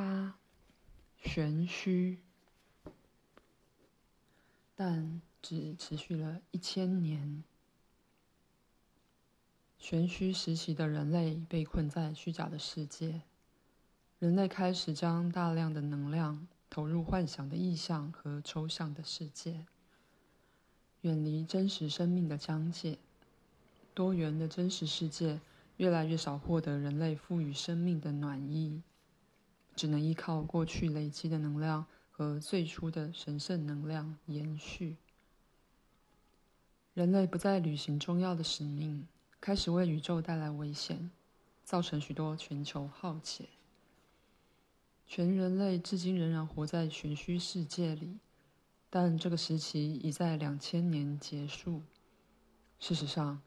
八，玄虚，但只持续了一千年。玄虚时期的人类被困在虚假的世界，人类开始将大量的能量投入幻想的意象和抽象的世界，远离真实生命的疆界。多元的真实世界越来越少获得人类赋予生命的暖意，只能依靠过去累积的能量和最初的神圣能量延续。人类不再履行重要的使命。开始为宇宙带来危险，造成许多全球浩劫。全人类至今仍然活在玄虚世界里，但这个时期已在两千年结束。事实上，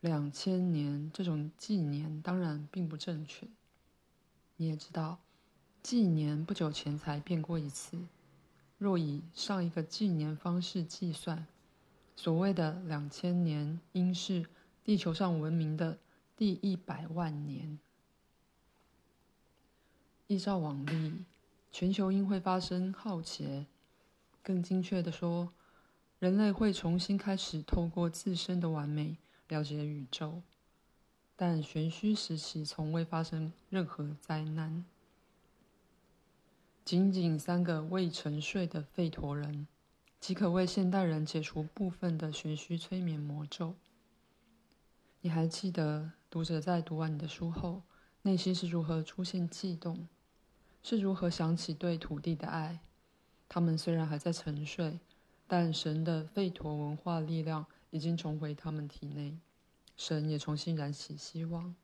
两千年这种纪年当然并不正确。你也知道，纪年不久前才变过一次。若以上一个纪年方式计算，所谓的两千年应是。地球上文明的第一百万年，依照往例，全球应会发生浩劫。更精确的说，人类会重新开始透过自身的完美了解宇宙。但玄虚时期从未发生任何灾难，仅仅三个未沉睡的吠陀人，即可为现代人解除部分的玄虚催眠魔咒。你还记得读者在读完你的书后，内心是如何出现悸动，是如何想起对土地的爱？他们虽然还在沉睡，但神的吠陀文化力量已经重回他们体内，神也重新燃起希望。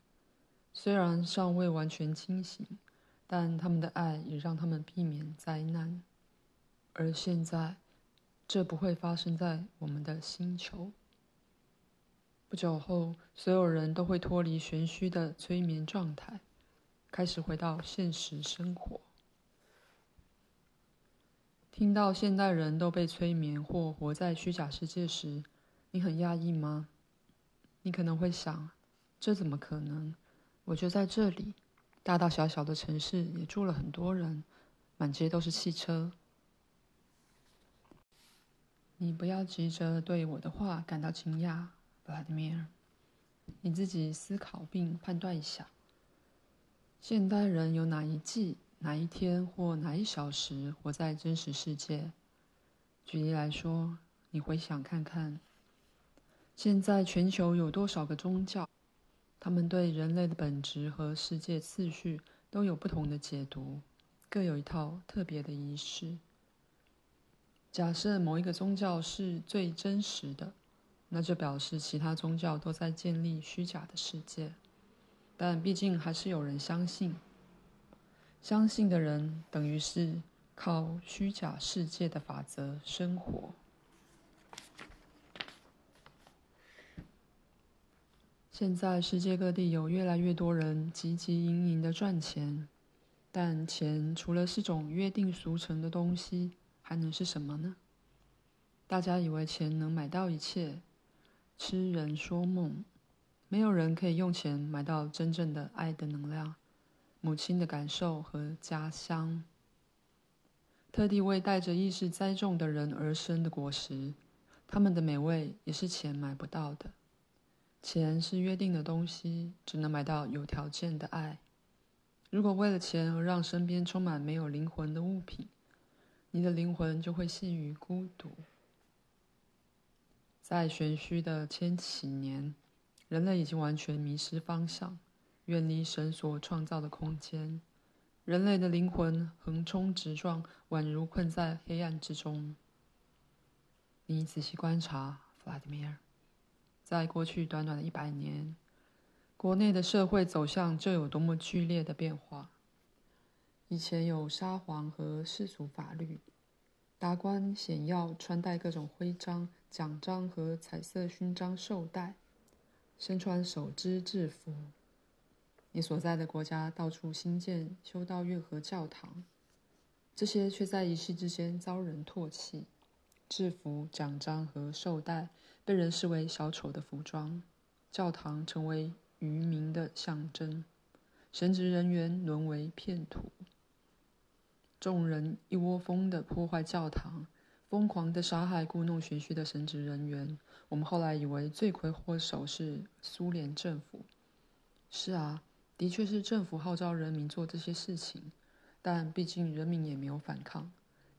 虽然尚未完全清醒，但他们的爱也让他们避免灾难。而现在，这不会发生在我们的星球。不久后，所有人都会脱离玄虚的催眠状态，开始回到现实生活。听到现代人都被催眠或活在虚假世界时，你很讶异吗？你可能会想：这怎么可能？我就在这里，大大小小的城市也住了很多人，满街都是汽车。你不要急着对我的话感到惊讶。弗拉米尔，你自己思考并判断一下：现代人有哪一季、哪一天或哪一小时活在真实世界？举例来说，你回想看看，现在全球有多少个宗教？他们对人类的本质和世界次序都有不同的解读，各有一套特别的仪式。假设某一个宗教是最真实的。那就表示其他宗教都在建立虚假的世界，但毕竟还是有人相信。相信的人等于是靠虚假世界的法则生活。现在世界各地有越来越多人汲汲营营的赚钱，但钱除了是种约定俗成的东西，还能是什么呢？大家以为钱能买到一切。痴人说梦，没有人可以用钱买到真正的爱的能量、母亲的感受和家乡。特地为带着意识栽种的人而生的果实，他们的美味也是钱买不到的。钱是约定的东西，只能买到有条件的爱。如果为了钱而让身边充满没有灵魂的物品，你的灵魂就会陷于孤独。在玄虚的千禧年，人类已经完全迷失方向，远离神所创造的空间。人类的灵魂横冲直撞，宛如困在黑暗之中。你仔细观察，弗拉迪米尔，在过去短短的一百年，国内的社会走向就有多么剧烈的变化。以前有沙皇和世俗法律。达官显要穿戴各种徽章、奖章和彩色勋章绶带，身穿手织制服。你所在的国家到处兴建修道院和教堂，这些却在一夕之间遭人唾弃。制服、奖章和绶带被人视为小丑的服装，教堂成为愚民的象征，神职人员沦为骗徒。众人一窝蜂地破坏教堂，疯狂地杀害故弄玄虚的神职人员。我们后来以为罪魁祸首是苏联政府。是啊，的确是政府号召人民做这些事情，但毕竟人民也没有反抗，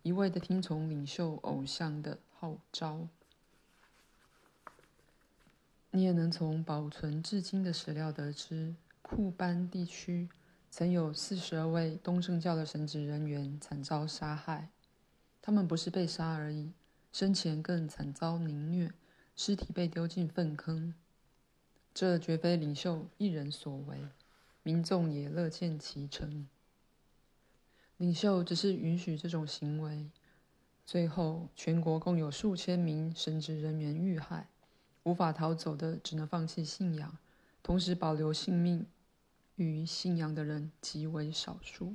一味地听从领袖偶像的号召。你也能从保存至今的史料得知，库班地区曾有四十二位东正教的神职人员惨遭杀害。他们不是被杀而已，生前更惨遭凌虐，尸体被丢进粪坑。这绝非领袖一人所为，民众也乐见其成。领袖只是允许这种行为，最后全国共有数千名神职人员遇害。无法逃走的，只能放弃信仰，同时保留性命与信仰的人极为少数。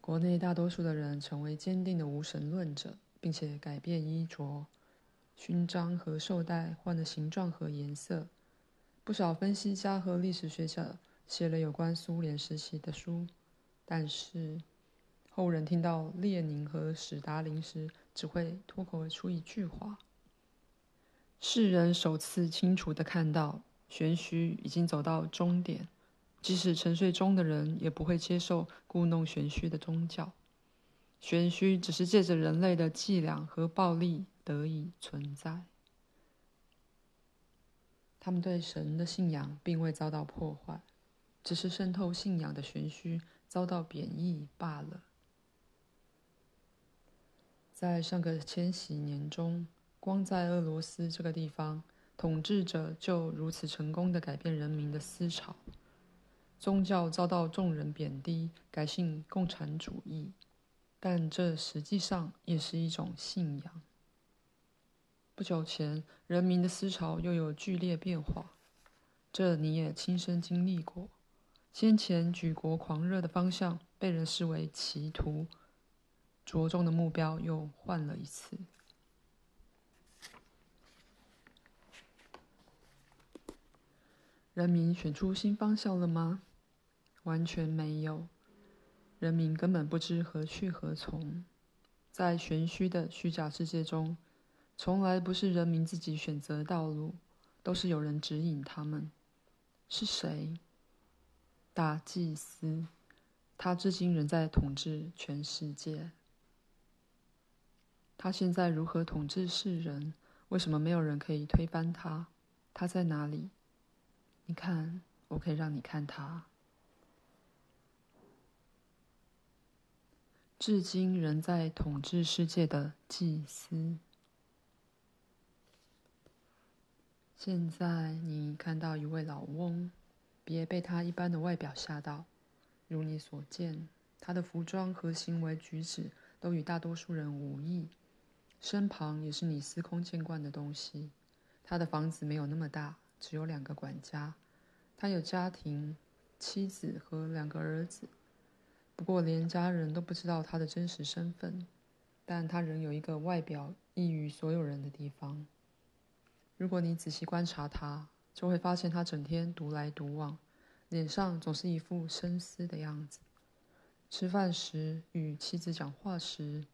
国内大多数的人成为坚定的无神论者，并且改变衣着，勋章和绶带换了形状和颜色。不少分析家和历史学者写了有关苏联时期的书，但是后人听到列宁和史达林时，只会脱口而出一句话：“世人首次清楚地看到，玄虚已经走到终点。即使沉睡中的人，也不会接受故弄玄虚的宗教。玄虚只是借着人类的伎俩和暴力得以存在。他们对神的信仰并未遭到破坏，只是渗透信仰的玄虚遭到贬义罢了。”在上个千禧年中，光在俄罗斯这个地方，统治者就如此成功地改变人民的思潮。宗教遭到众人贬低，改信共产主义，但这实际上也是一种信仰。不久前，人民的思潮又有剧烈变化，这你也亲身经历过。先前举国狂热的方向被人视为歧途。着重的目标又换了一次。人民选出新方向了吗？完全没有。人民根本不知何去何从。在玄虚的虚假世界中，从来不是人民自己选择道路，都是有人指引他们。是谁？大祭司，他至今仍在统治全世界。他现在如何统治世人？为什么没有人可以推翻他？他在哪里？你看，我可以让你看他。至今仍在统治世界的祭司。现在你看到一位老翁，别被他一般的外表吓到。如你所见，他的服装和行为举止都与大多数人无异。身旁也是你司空见惯的东西。他的房子没有那么大，只有两个管家。他有家庭，妻子和两个儿子。不过连家人都不知道他的真实身份。但他仍有一个外表异于所有人的地方。如果你仔细观察他，就会发现他整天独来独往，脸上总是一副深思的样子。吃饭时，与妻子讲话时。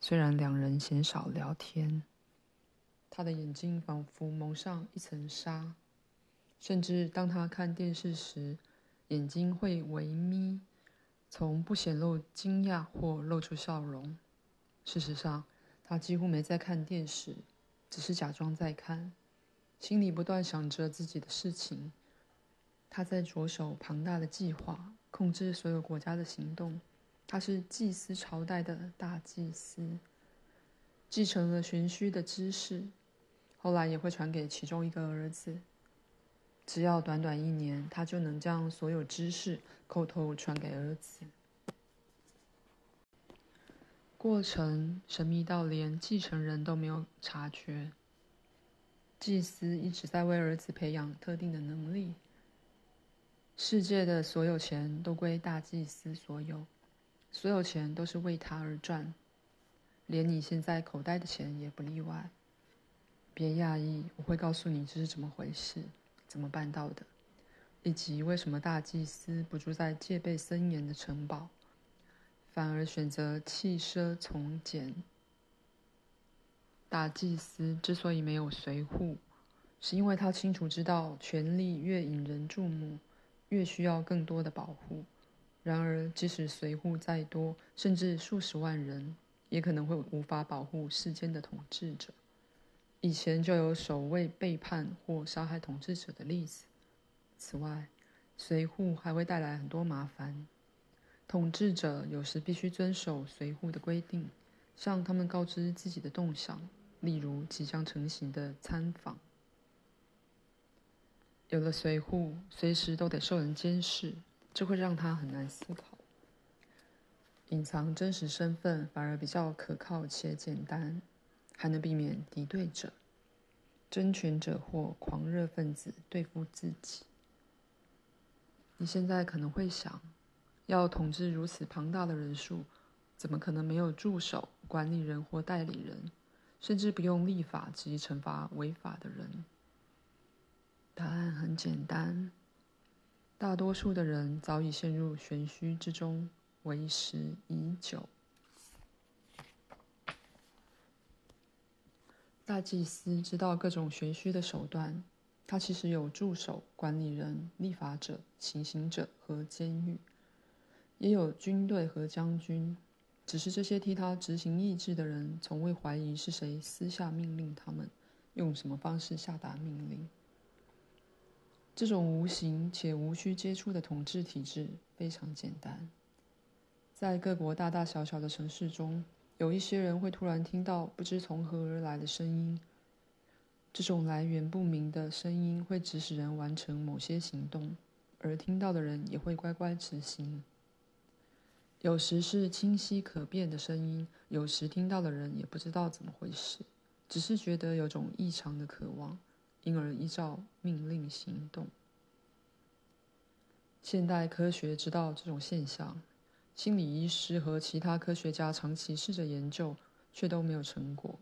虽然两人鲜少聊天，他的眼睛仿佛蒙上一层纱，甚至当他看电视时，眼睛会微眯，从不显露惊讶或露出笑容。事实上，他几乎没在看电视，只是假装在看，心里不断想着自己的事情。他在着手庞大的计划，控制所有国家的行动。他是祭司朝代的大祭司，继承了玄虚的知识，后来也会传给其中一个儿子。只要短短一年，他就能将所有知识口头传给儿子。过程神秘到连继承人都没有察觉。祭司一直在为儿子培养特定的能力。世界的所有钱都归大祭司所有。所有钱都是为他而赚，连你现在口袋的钱也不例外。别讶异，我会告诉你这是怎么回事，怎么办到的。以及为什么大祭司不住在戒备森严的城堡，反而选择弃奢从简。大祭司之所以没有随扈，是因为他清楚知道，权力越引人注目，越需要更多的保护。然而，即使随扈再多，甚至数十万人，也可能会无法保护世间的统治者。以前就有守卫背叛或杀害统治者的例子。此外，随扈还会带来很多麻烦。统治者有时必须遵守随扈的规定，向他们告知自己的动向，例如即将成型的参访。有了随扈，随时都得受人监视。这会让他很难思考，隐藏真实身份反而比较可靠且简单，还能避免敌对者、争权者或狂热分子对付自己。你现在可能会想，要统治如此庞大的人数，怎么可能没有助手、管理人或代理人，甚至不用立法及惩罚违法的人？答案很简单。大多数的人早已陷入玄虚之中，为时已久。大祭司知道各种玄虚的手段，他其实有助手、管理人、立法者、行刑者和监狱，也有军队和将军。只是这些替他执行意志的人，从未怀疑是谁私下命令他们，用什么方式下达命令。这种无形且无需接触的统治体制非常简单，在各国大大小小的城市中，有一些人会突然听到不知从何而来的声音。这种来源不明的声音会指使人完成某些行动，而听到的人也会乖乖执行。有时是清晰可辨的声音，有时听到的人也不知道怎么回事，只是觉得有种异常的渴望。因而依照命令行动。现代科学知道这种现象，心理医师和其他科学家长期试着研究，却都没有成果。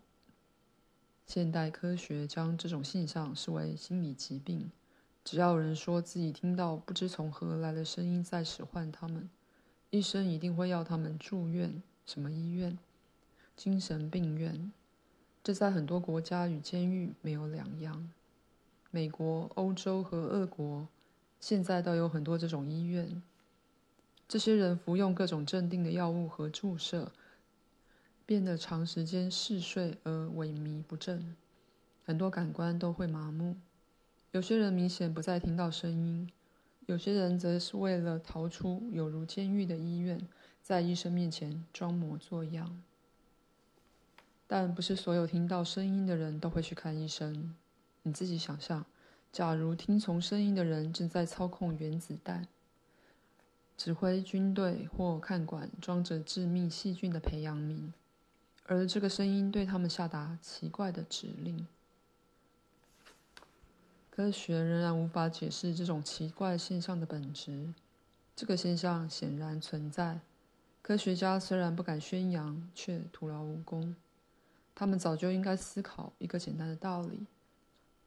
现代科学将这种现象视为心理疾病，只要人说自己听到不知从何来的声音在使唤他们，医生一定会要他们住院。什么医院？精神病院。这在很多国家与监狱没有两样。美国、欧洲和俄国现在都有很多这种医院。这些人服用各种镇定的药物和注射，变得长时间嗜睡而萎靡不振，很多感官都会麻木。有些人明显不再听到声音，有些人则是为了逃出有如监狱的医院，在医生面前装模作样。但不是所有听到声音的人都会去看医生。你自己想象，假如听从声音的人正在操控原子弹、指挥军队或看管装着致命细菌的培养皿，而这个声音对他们下达奇怪的指令，科学仍然无法解释这种奇怪现象的本质。这个现象显然存在，科学家虽然不敢宣扬，却徒劳无功。他们早就应该思考一个简单的道理。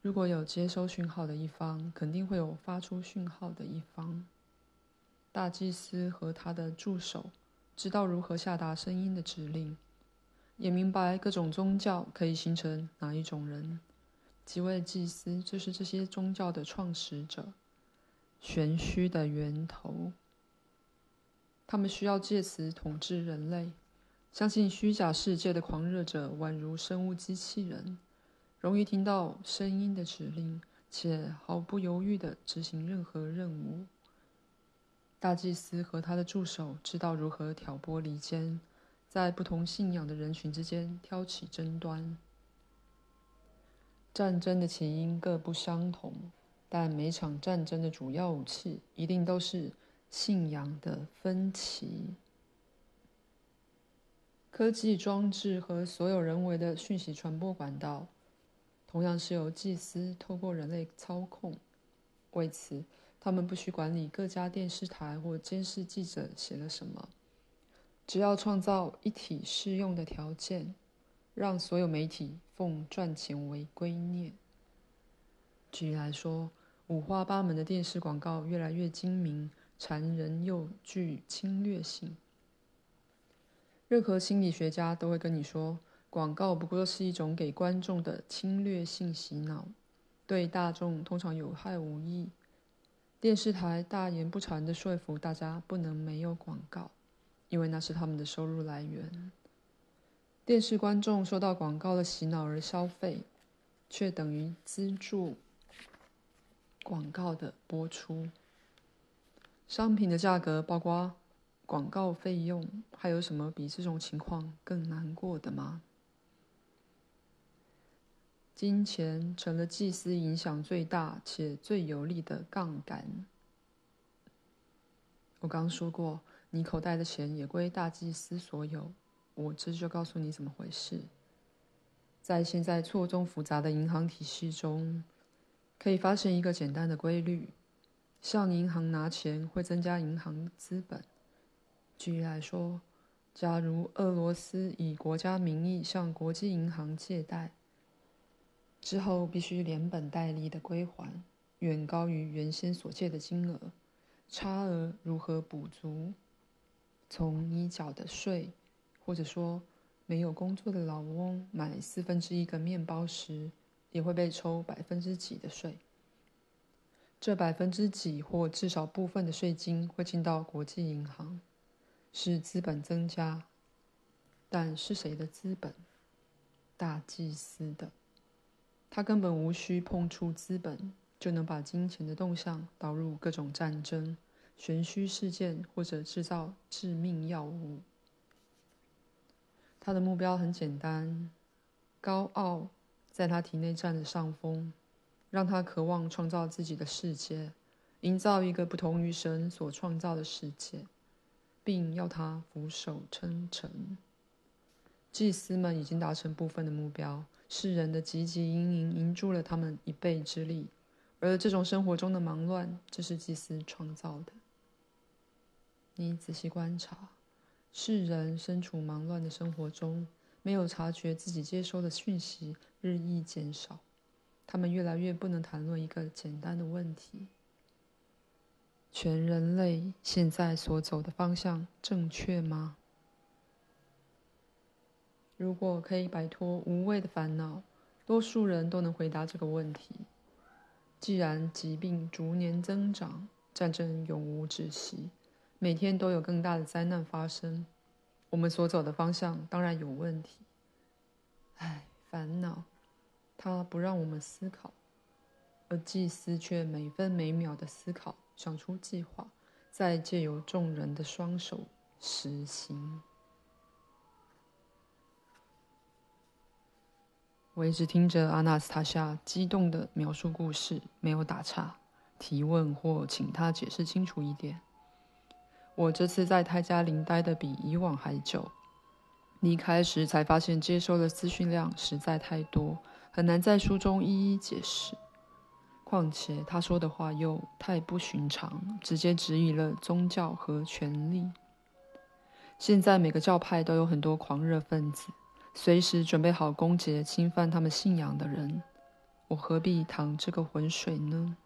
如果有接收讯号的一方，肯定会有发出讯号的一方。大祭司和他的助手知道如何下达声音的指令，也明白各种宗教可以形成哪一种人。几位祭司就是这些宗教的创始者，玄虚的源头。他们需要借此统治人类，相信虚假世界的狂热者宛如生物机器人。容易听到声音的指令，且毫不犹豫地执行任何任务。大祭司和他的助手知道如何挑拨离间，在不同信仰的人群之间挑起争端。战争的起因各不相同，但每场战争的主要武器一定都是信仰的分歧。科技装置和所有人为的讯息传播管道。同样是由祭司透过人类操控，为此，他们不需管理各家电视台或监视记者写了什么，只要创造一体适用的条件，让所有媒体奉赚钱为圭臬。举例来说，五花八门的电视广告越来越精明、残忍又具侵略性。任何心理学家都会跟你说，广告不过是一种给观众的侵略性洗脑，对大众通常有害无益。电视台大言不惭地说服大家不能没有广告，因为那是他们的收入来源。电视观众受到广告的洗脑而消费，却等于资助广告的播出。商品的价格包括广告费用，还有什么比这种情况更难过的吗？金钱成了祭司影响最大且最有力的杠杆。我刚说过，你口袋的钱也归大祭司所有。我这就告诉你怎么回事。在现在错综复杂的银行体系中，可以发现一个简单的规律：向银行拿钱会增加银行资本。举例来说，假如俄罗斯以国家名义向国际银行借贷，之后必须连本带利的归还，远高于原先所借的金额。差额如何补足？从你缴的税，或者说没有工作的老翁买四分之一个面包时，也会被抽百分之几的税。这百分之几或至少部分的税金会进到国际银行，使资本增加。但是谁的资本？大祭司的。他根本无需碰触资本，就能把金钱的动向导入各种战争、玄虚事件或者制造致命药物。他的目标很简单：高傲在他体内占了上风，让他渴望创造自己的世界，营造一个不同于神所创造的世界，并要他俯首称臣。祭司们已经达成部分的目标。世人的汲汲营营营助了他们一臂之力，而这种生活中的忙乱，这是祭司创造的。你仔细观察，世人身处忙乱的生活中，没有察觉自己接收的讯息日益减少，他们越来越不能谈论一个简单的问题：全人类现在所走的方向正确吗？如果可以摆脱无谓的烦恼，多数人都能回答这个问题。既然疾病逐年增长，战争永无止息，每天都有更大的灾难发生，我们所走的方向当然有问题。唉，烦恼，它不让我们思考，而祭司却每分每秒的思考，想出计划，再借由众人的双手实行。我一直听着阿纳斯塔夏激动地描述故事，没有打岔、提问或请他解释清楚一点。我这次在泰加林待得比以往还久，离开时才发现接收的资讯量实在太多，很难在书中一一解释。况且他说的话又太不寻常，直接质疑了宗教和权力。现在每个教派都有很多狂热分子。随时准备好攻击侵犯他们信仰的人，我何必淌这个浑水呢？